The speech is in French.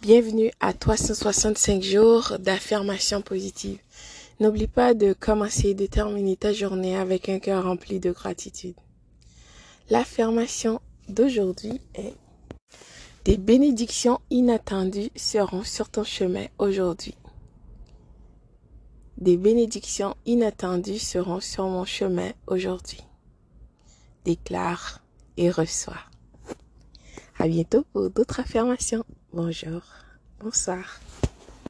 Bienvenue à 365 jours d'affirmation positive. N'oublie pas de commencer et de terminer ta journée avec un cœur rempli de gratitude. L'affirmation d'aujourd'hui est Des bénédictions inattendues seront sur ton chemin aujourd'hui. Des bénédictions inattendues seront sur mon chemin aujourd'hui. Déclare et reçois. À bientôt pour d'autres affirmations. Bonjour. Bonsoir.